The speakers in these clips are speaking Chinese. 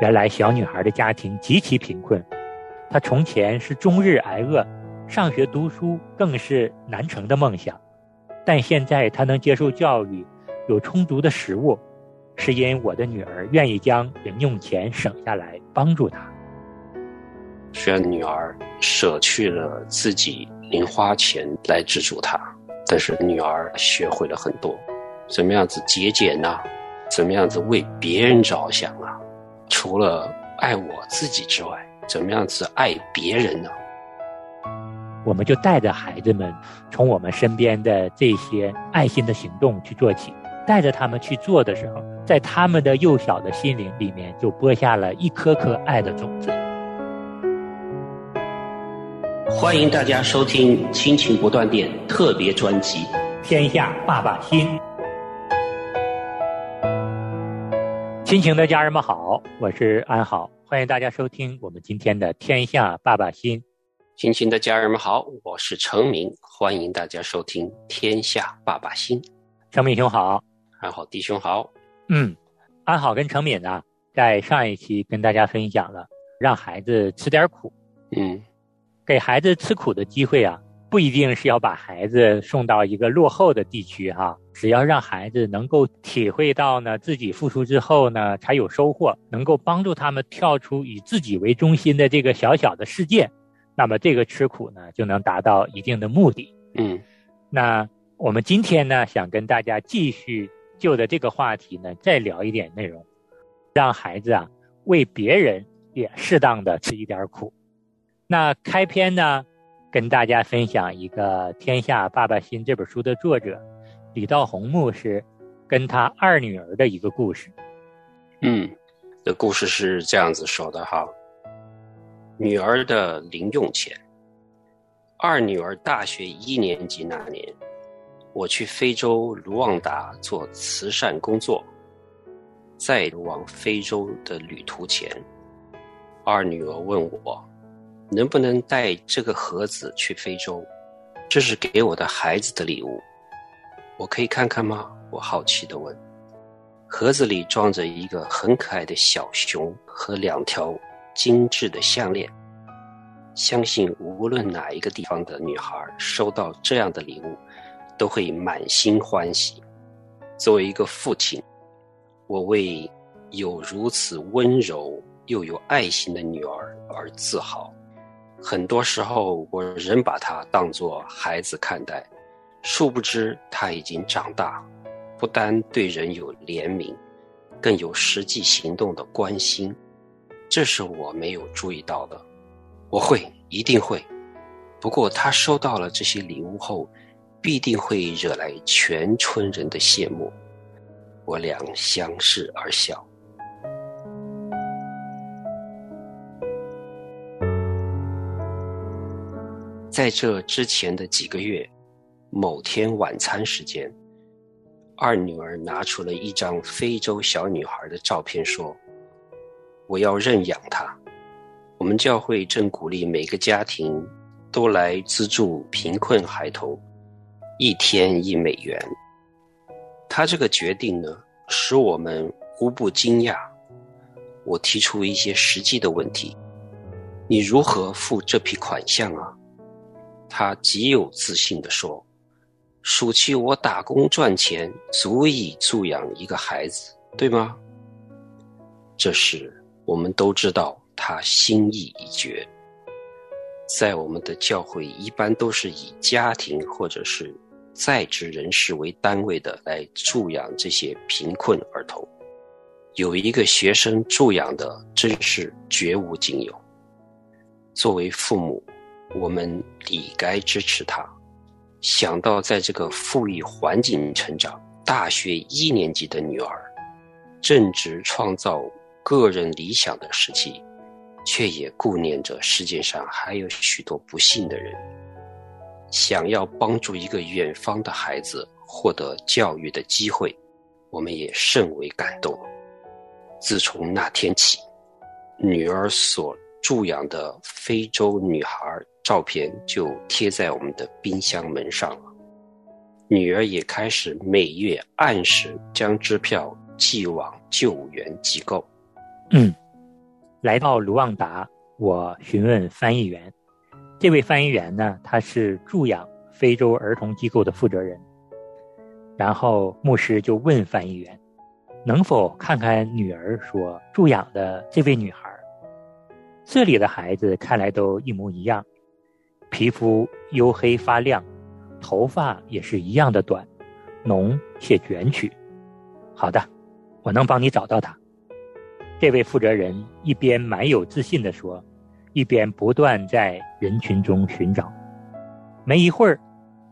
原来小女孩的家庭极其贫困，她从前是终日挨饿，上学读书更是难成的梦想。但现在她能接受教育，有充足的食物，是因我的女儿愿意将零用钱省下来帮助她。虽然女儿舍去了自己零花钱来资助她，但是女儿学会了很多，怎么样子节俭呢？怎么样子为别人着想啊？除了爱我自己之外，怎么样子爱别人呢？我们就带着孩子们，从我们身边的这些爱心的行动去做起，带着他们去做的时候，在他们的幼小的心灵里面，就播下了一颗颗爱的种子。欢迎大家收听《亲情不断电》特别专辑《天下爸爸心》。亲情的家人们好，我是安好，欢迎大家收听我们今天的《天下爸爸心》。亲情的家人们好，我是程明，欢迎大家收听《天下爸爸心》。程敏兄好，安好弟兄好。嗯，安好跟程敏呢，在上一期跟大家分享了让孩子吃点苦。嗯，给孩子吃苦的机会啊。不一定是要把孩子送到一个落后的地区哈，只要让孩子能够体会到呢，自己付出之后呢，才有收获，能够帮助他们跳出以自己为中心的这个小小的世界，那么这个吃苦呢，就能达到一定的目的。嗯，那我们今天呢，想跟大家继续就着这个话题呢，再聊一点内容，让孩子啊为别人也适当的吃一点苦。那开篇呢？跟大家分享一个《天下爸爸心》这本书的作者李道宏牧师跟他二女儿的一个故事。嗯，这故事是这样子说的哈：女儿的零用钱。二女儿大学一年级那年，我去非洲卢旺达做慈善工作，在往非洲的旅途前，二女儿问我。能不能带这个盒子去非洲？这是给我的孩子的礼物，我可以看看吗？我好奇地问。盒子里装着一个很可爱的小熊和两条精致的项链。相信无论哪一个地方的女孩收到这样的礼物，都会满心欢喜。作为一个父亲，我为有如此温柔又有爱心的女儿而自豪。很多时候，我仍把她当作孩子看待，殊不知他已经长大，不单对人有怜悯，更有实际行动的关心，这是我没有注意到的。我会，一定会。不过他收到了这些礼物后，必定会惹来全村人的羡慕。我俩相视而笑。在这之前的几个月，某天晚餐时间，二女儿拿出了一张非洲小女孩的照片，说：“我要认养她。”我们教会正鼓励每个家庭都来资助贫困孩童，一天一美元。他这个决定呢，使我们无不惊讶。我提出一些实际的问题：你如何付这批款项啊？他极有自信地说：“暑期我打工赚钱，足以助养一个孩子，对吗？”这时，我们都知道他心意已决。在我们的教会，一般都是以家庭或者是在职人士为单位的来助养这些贫困儿童。有一个学生助养的真是绝无仅有。作为父母。我们理该支持他。想到在这个富裕环境成长，大学一年级的女儿，正值创造个人理想的时期，却也顾念着世界上还有许多不幸的人，想要帮助一个远方的孩子获得教育的机会，我们也甚为感动。自从那天起，女儿所助养的非洲女孩。照片就贴在我们的冰箱门上了。女儿也开始每月按时将支票寄往救援机构。嗯，来到卢旺达，我询问翻译员。这位翻译员呢，他是助养非洲儿童机构的负责人。然后牧师就问翻译员：“能否看看女儿所助养的这位女孩？这里的孩子看来都一模一样，皮肤黝黑发亮，头发也是一样的短，浓且卷曲。好的，我能帮你找到他。”这位负责人一边蛮有自信地说，一边不断在人群中寻找。没一会儿，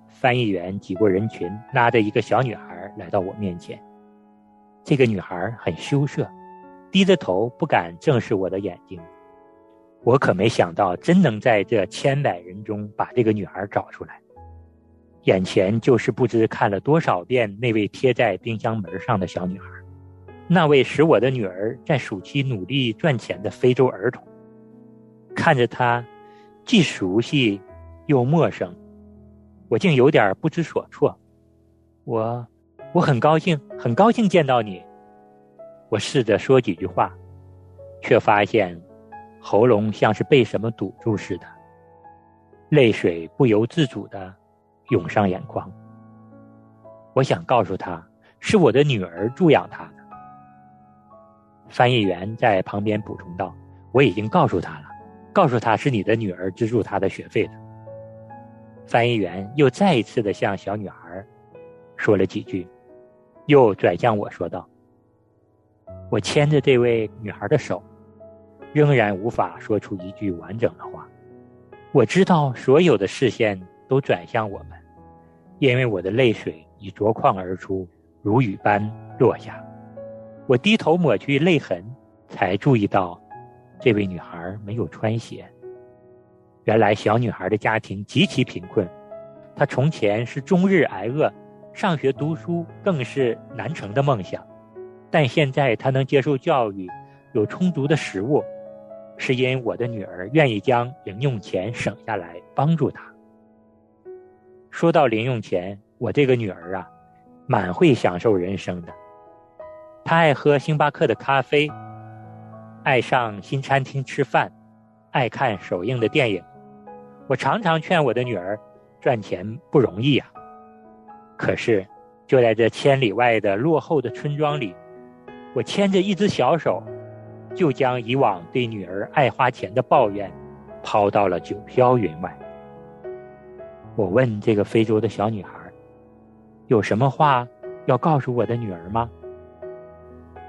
翻译员挤过人群，拉着一个小女孩来到我面前。这个女孩很羞涩，低着头不敢正视我的眼睛。我可没想到，真能在这千百人中把这个女孩找出来。眼前就是不知看了多少遍那位贴在冰箱门上的小女孩。那位使我的女儿在暑期努力赚钱的非洲儿童，看着她，既熟悉又陌生，我竟有点不知所措。我，我很高兴，很高兴见到你。我试着说几句话，却发现喉咙像是被什么堵住似的，泪水不由自主的涌上眼眶。我想告诉他，是我的女儿助养他的。翻译员在旁边补充道：“我已经告诉他了，告诉他是你的女儿资助他的学费的。”翻译员又再一次的向小女孩说了几句，又转向我说道：“我牵着这位女孩的手，仍然无法说出一句完整的话。我知道所有的视线都转向我们，因为我的泪水已夺眶而出，如雨般落下。”我低头抹去泪痕，才注意到，这位女孩没有穿鞋。原来小女孩的家庭极其贫困，她从前是终日挨饿，上学读书更是难成的梦想。但现在她能接受教育，有充足的食物，是因我的女儿愿意将零用钱省下来帮助她。说到零用钱，我这个女儿啊，蛮会享受人生的。她爱喝星巴克的咖啡，爱上新餐厅吃饭，爱看首映的电影。我常常劝我的女儿，赚钱不容易呀。可是，就在这千里外的落后的村庄里，我牵着一只小手，就将以往对女儿爱花钱的抱怨，抛到了九霄云外。我问这个非洲的小女孩，有什么话要告诉我的女儿吗？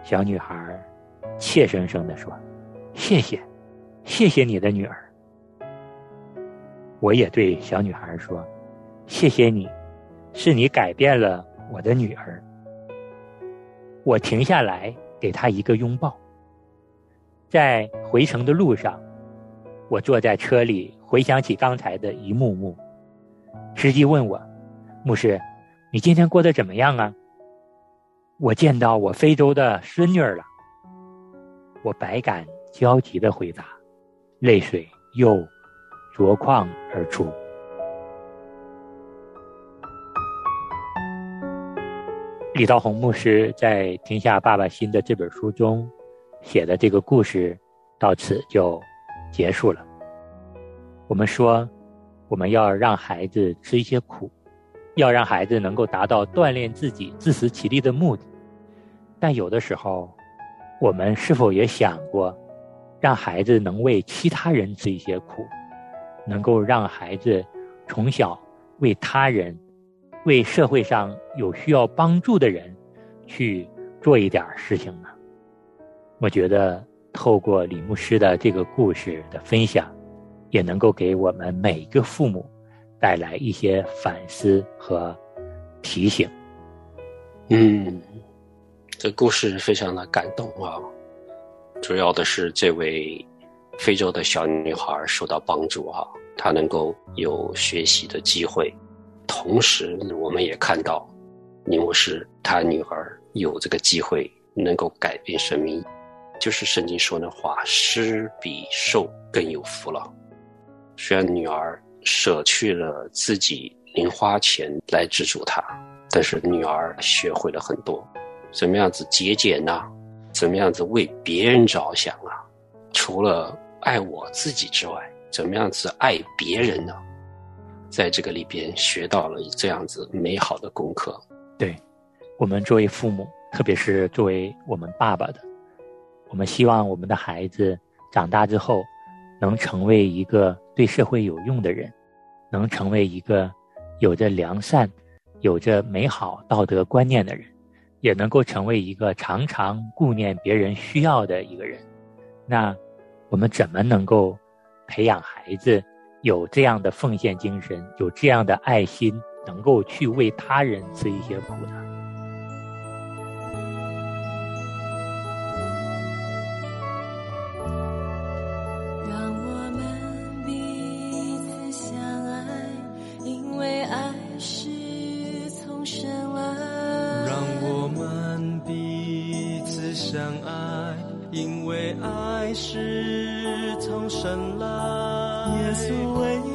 小女孩怯生生地说：“谢谢，谢谢你的女儿。”我也对小女孩说：“谢谢你，是你改变了我的女儿。”我停下来给她一个拥抱。在回程的路上，我坐在车里回想起刚才的一幕幕。司机问我：“牧师，你今天过得怎么样啊？”我见到我非洲的孙女儿了，我百感交集的回答，泪水又夺眶而出。李道宏牧师在《天下爸爸心》的这本书中写的这个故事，到此就结束了。我们说，我们要让孩子吃一些苦。要让孩子能够达到锻炼自己自食其力的目的，但有的时候，我们是否也想过，让孩子能为其他人吃一些苦，能够让孩子从小为他人、为社会上有需要帮助的人去做一点事情呢？我觉得透过李牧师的这个故事的分享，也能够给我们每一个父母。带来一些反思和提醒。嗯，这故事非常的感动啊！主要的是这位非洲的小女孩受到帮助啊，她能够有学习的机会。同时，我们也看到李牧师他女儿有这个机会能够改变生命，就是圣经说的话：“施比受更有福了。”虽然女儿。舍去了自己零花钱来资助他，但是女儿学会了很多，怎么样子节俭呐，怎么样子为别人着想啊，除了爱我自己之外，怎么样子爱别人呢？在这个里边学到了这样子美好的功课。对，我们作为父母，特别是作为我们爸爸的，我们希望我们的孩子长大之后，能成为一个对社会有用的人，能成为一个有着良善、有着美好道德观念的人，也能够成为一个常常顾念别人需要的一个人。那我们怎么能够培养孩子？有这样的奉献精神，有这样的爱心，能够去为他人吃一些苦呢。是从神来。耶稣为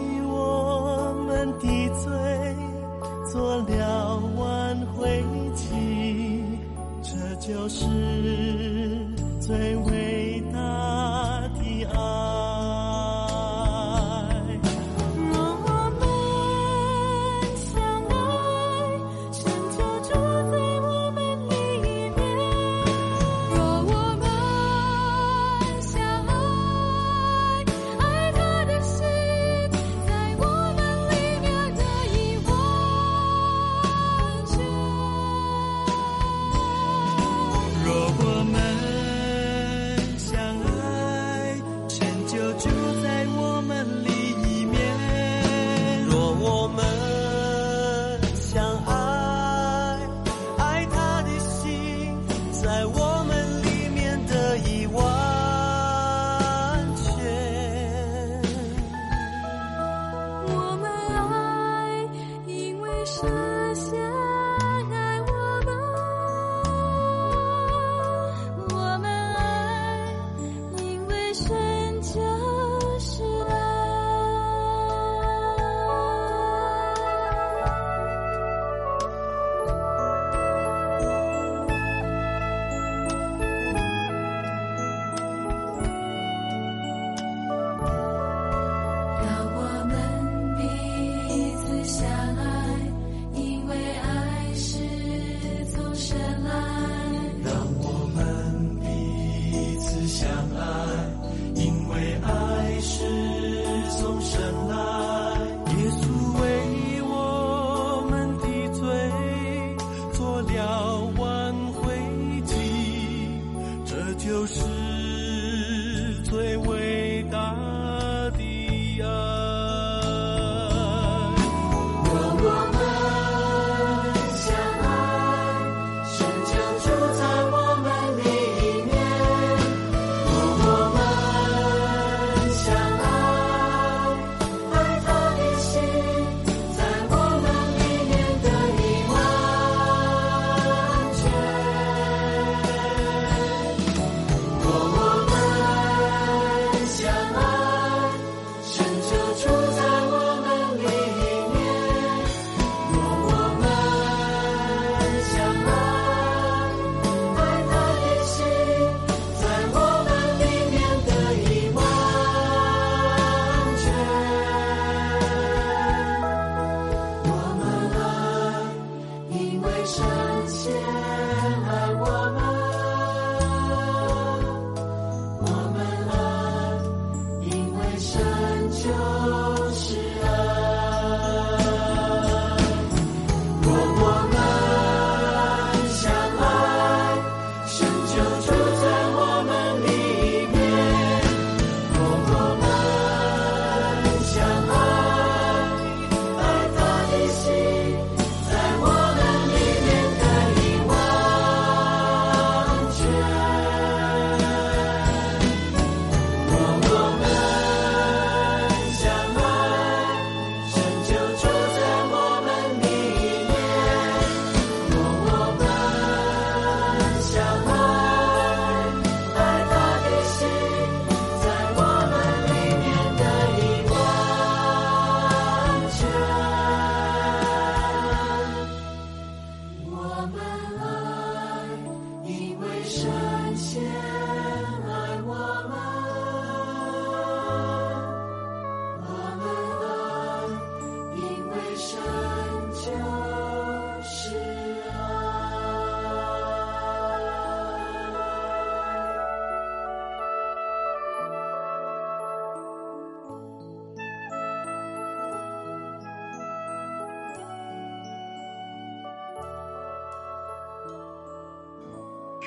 向来。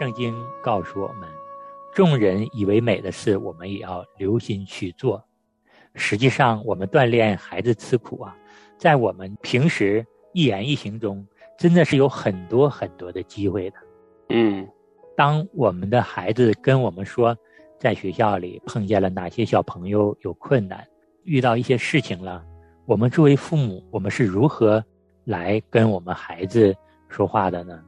圣经告诉我们，众人以为美的事，我们也要留心去做。实际上，我们锻炼孩子吃苦啊，在我们平时一言一行中，真的是有很多很多的机会的。嗯当我们的孩子跟我们说，在学校里碰见了哪些小朋友有困难，遇到一些事情了，我们作为父母，我们是如何来跟我们孩子说话的呢？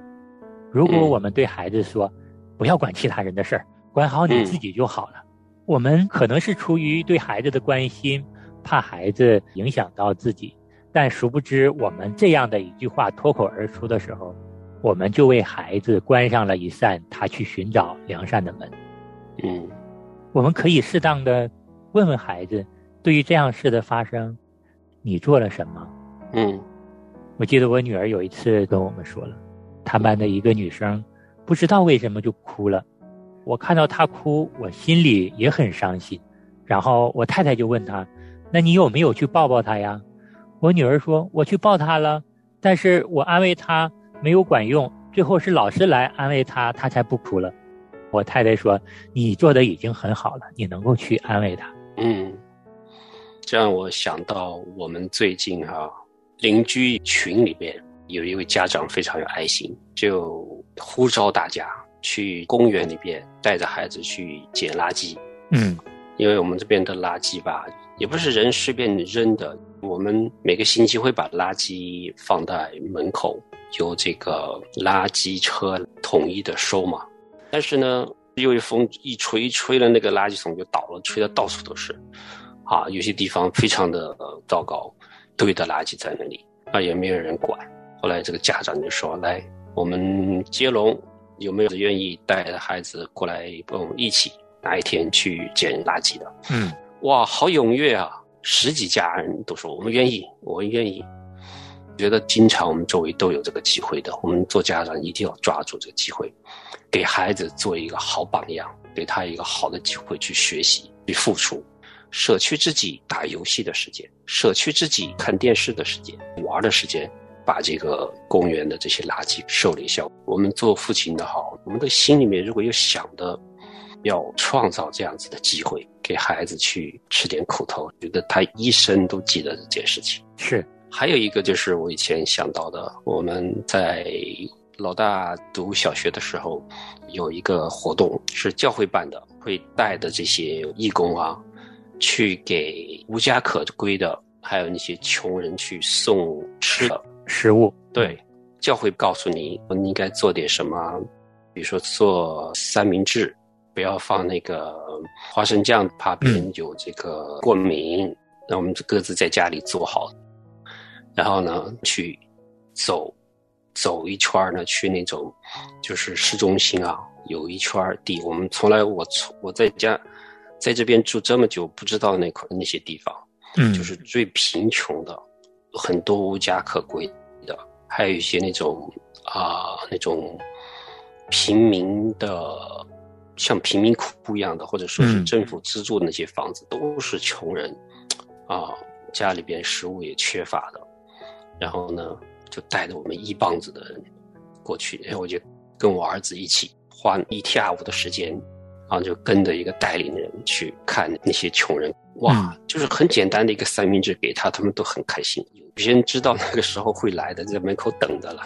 如果嗯。我们对孩子说，不要管其他人的事儿，管好你嗯。自己就好了，我们可能是出于对孩子的关心，怕孩子影响到自己，但殊不知，我们这样的一句话脱口而出的时候，我们就为孩子关上了一扇他去寻找良善的门。嗯。我们可以适当的问问孩子，对于这样事的发生，你做了什么？嗯。我记得我女儿有一次跟我们说了，她班的一个女生不知道为什么就哭了，我看到她哭，我心里也很伤心。然后我太太就问她：“那你有没有去抱抱她呀？”我女儿说：“我去抱她了，但是我安慰她没有管用，最后是老师来安慰她，她才不哭了。”我太太说：“你做的已经很好了，你能够去安慰她。嗯，这让我想到我们最近哈、邻居群里边有一位家长非常有爱心，就呼召大家去公园里边带着孩子去捡垃圾。”嗯因为我们这边的垃圾吧，也不是人随便扔的，我们每个星期会把垃圾放在门口，由这个垃圾车统一的收嘛。但是呢，有一风一吹，一吹了那个垃圾桶就倒了，吹的到处都是，啊，有些地方非常的呃糟糕，堆的垃圾在那里，啊，也没有人管。后来这个家长就说：“来，我们接龙，有没有人愿意带着孩子过来跟我们一起哪一天去捡垃圾的？”嗯哇，好踊跃啊！十几家人都说我们愿意，我们愿意。觉得经常我们周围都有这个机会的，我们做家长一定要抓住这个机会，给孩子做一个好榜样，给他一个好的机会去学习、去付出，舍去自己打游戏的时间，舍去自己看电视的时间、玩的时间，把这个公园的这些垃圾收了一下。我们做父亲的好，我们的心里面如果有想的，要创造这样子的机会，给孩子去吃点苦头，觉得他一生都记得这件事情。是还有一个就是我以前想到的，我们在老大读小学的时候，有一个活动是教会办的，会带的这些义工啊，去给无家可归的，还有那些穷人去送吃的。食物。对，教会告诉你你应该做点什么，比如说做三明治，不要放那个花生酱，怕别人有这个过敏。那我们各自在家里做好，然后呢去走走一圈儿呢，去那种就是市中心啊，有一圈地，我们从来我从我在家在这边住这么久，不知道那块那些地方。嗯，就是最贫穷的，很多无家可归的，还有一些那种啊、那种平民的，像贫民窟一样的，或者说是嗯政府资助的那些房子，都是穷人啊、家里边食物也缺乏的，然后呢，就带着我们一帮子的人过去，然后我就跟我儿子一起花一下午的时间，然后就跟着一个带领人去看那些穷人。哇，就是很简单的一个三明治给他，他们都很开心。有些人知道那个时候会来的，在门口等着了。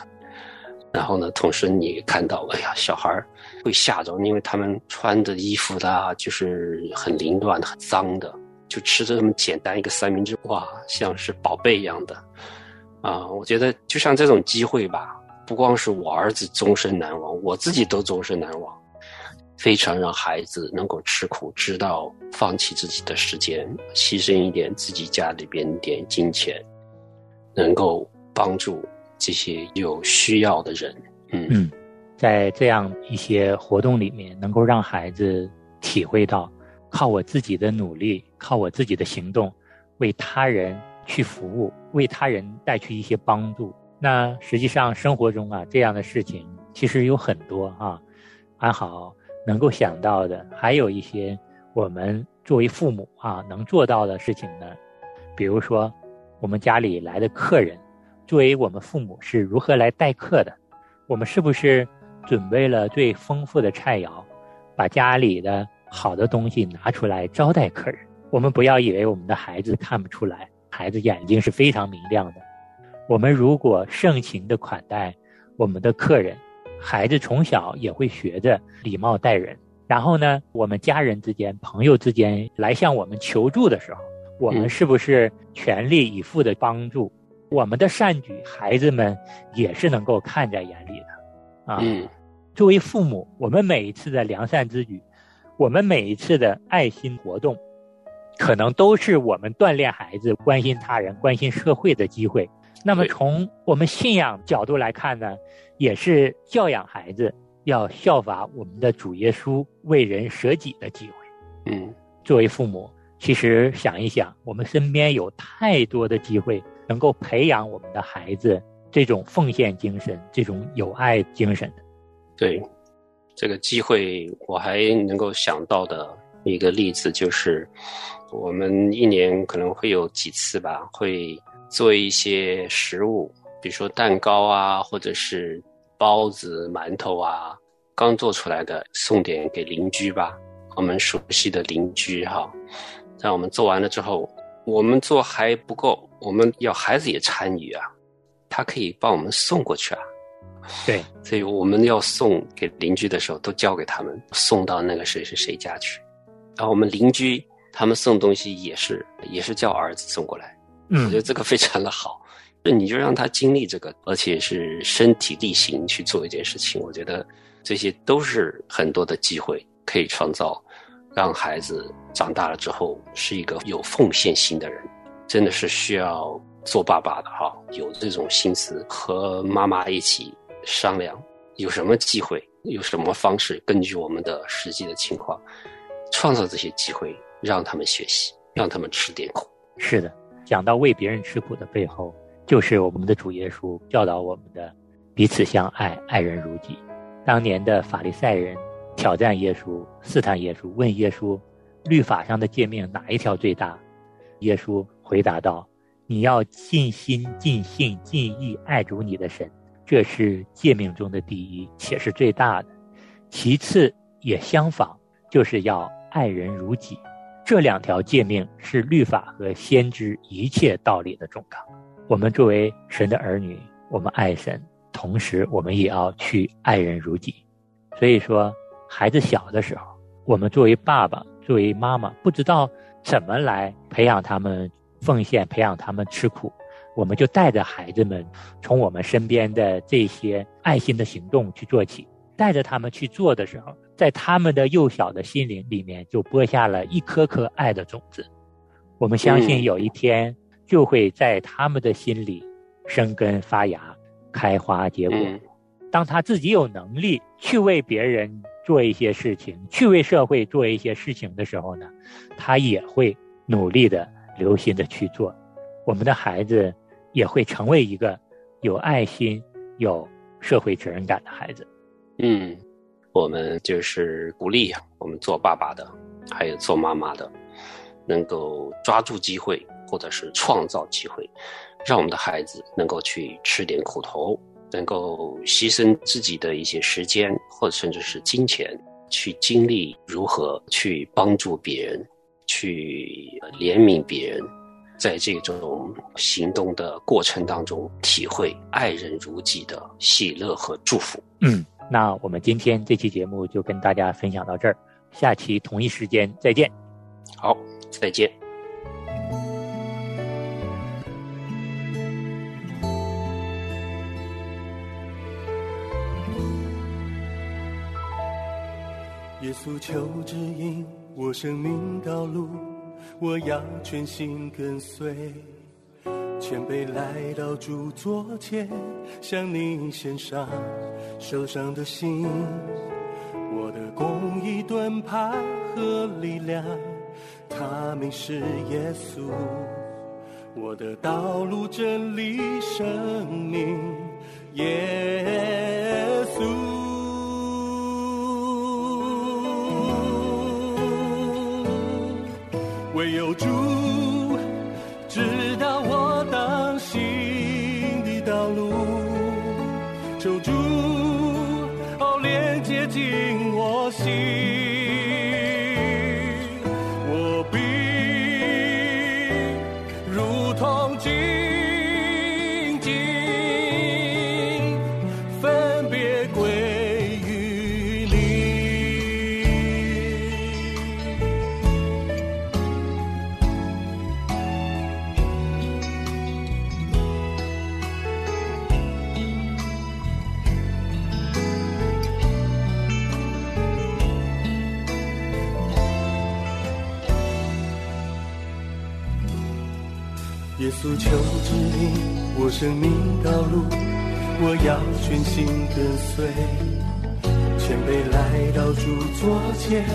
然后呢，同时你也看到，哎呀，小孩儿会吓着，因为他们穿的衣服啦，就是很凌乱、很脏的，就吃着这么简单一个三明治，哇，像是宝贝一样的。啊，我觉得就像这种机会吧，不光是我儿子终身难忘，我自己都终身难忘。非常让孩子能够吃苦，知道放弃自己的时间，牺牲一点自己家里边点金钱，能够帮助这些有需要的人。嗯嗯，在这样一些活动里面，能够让孩子体会到，靠我自己的努力，靠我自己的行动，为他人去服务，为他人带去一些帮助。那实际上生活中啊，这样的事情其实有很多啊。安好能够想到的，还有一些我们作为父母啊能做到的事情呢，比如说我们家里来的客人，作为我们父母是如何来待客的？我们是不是准备了最丰富的菜肴，把家里的好的东西拿出来招待客人。我们不要以为我们的孩子看不出来，孩子眼睛是非常明亮的。我们如果盛情的款待我们的客人，孩子从小也会学着礼貌待人。然后呢，我们家人之间、朋友之间来向我们求助的时候，我们是不是全力以赴的帮助？我们的善举，孩子们也是能够看在眼里的。啊，嗯作为父母，我们每一次的良善之举，我们每一次的爱心活动，可能都是我们锻炼孩子、关心他人、关心社会的机会。那么，从我们信仰角度来看呢，也是教养孩子要效法我们的主耶稣为人舍己的机会。嗯作为父母，其实想一想，我们身边有太多的机会能够培养我们的孩子这种奉献精神、这种友爱精神的。对，这个机会我还能够想到的一个例子就是，我们一年可能会有几次吧，会做一些食物，比如说蛋糕啊，或者是包子、馒头啊，刚做出来的送点给邻居吧，我们熟悉的邻居哈。在我们做完了之后，我们做还不够，我们要孩子也参与啊，他可以帮我们送过去啊。对，所以我们要送给邻居的时候，都交给他们，送到那个谁谁谁家去。然后我们邻居他们送东西也是也是叫儿子送过来，我觉得嗯，这个非常的好。那你就让他经历这个，而且是身体力行去做一件事情，我觉得这些都是很多的机会可以创造，让孩子长大了之后是一个有奉献心的人，真的是需要做爸爸的哈，有这种心思和妈妈一起商量，有什么机会，有什么方式，根据我们的实际的情况，创造这些机会，让他们学习，让他们吃点苦。是的。讲到为别人吃苦的背后，就是我们的主耶稣教导我们的彼此相爱，爱人如己。当年的法利赛人挑战耶稣，试探耶稣，问耶稣，律法上的诫命哪一条最大？耶稣回答道：“你要尽心、尽性、尽意爱主你的神，这是诫命中的第一，且是最大的。其次也相仿，就是要爱人如己。这两条诫命是律法和先知一切道理的总纲。我们作为神的儿女，我们爱神，同时我们也要去爱人如己。所以说，孩子小的时候，我们作为爸爸、作为妈妈，不知道怎么来培养他们奉献，培养他们吃苦，我们就带着孩子们从我们身边的这些爱心的行动去做起。带着他们去做的时候，在他们的幼小的心灵里面就播下了一颗颗爱的种子。我们相信嗯有一天就会在他们的心里生根发芽、开花结果。嗯当他自己有能力去为别人做一些事情，去为社会做一些事情的时候呢，他也会努力的、留心的去做。我们的孩子也会成为一个有爱心、有社会责任感的孩子。嗯，我们就是鼓励我们做爸爸的，还有做妈妈的，能够抓住机会，或者是创造机会，让我们的孩子能够去吃点苦头，能够牺牲自己的一些时间，或者甚至是金钱，去经历如何去帮助别人，去怜悯别人。在这种行动的过程当中，体会爱人如己的喜乐和祝福。嗯，那我们今天这期节目就跟大家分享到这儿，下期同一时间再见。好，再见。耶稣求指引我生命道路，我要全心跟随。谦卑来到主座前，向你献上受伤的心，我的公益盾牌和力量，他名是耶稣，我的道路真理生命，耶稣。生命道路，我要全心跟随，谦卑来到主座前，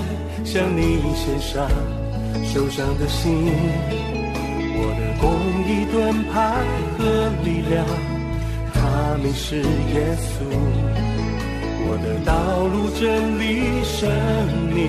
向你献上受伤的心。我的公益盾牌和力量，他们是耶稣。我的道路真理生命，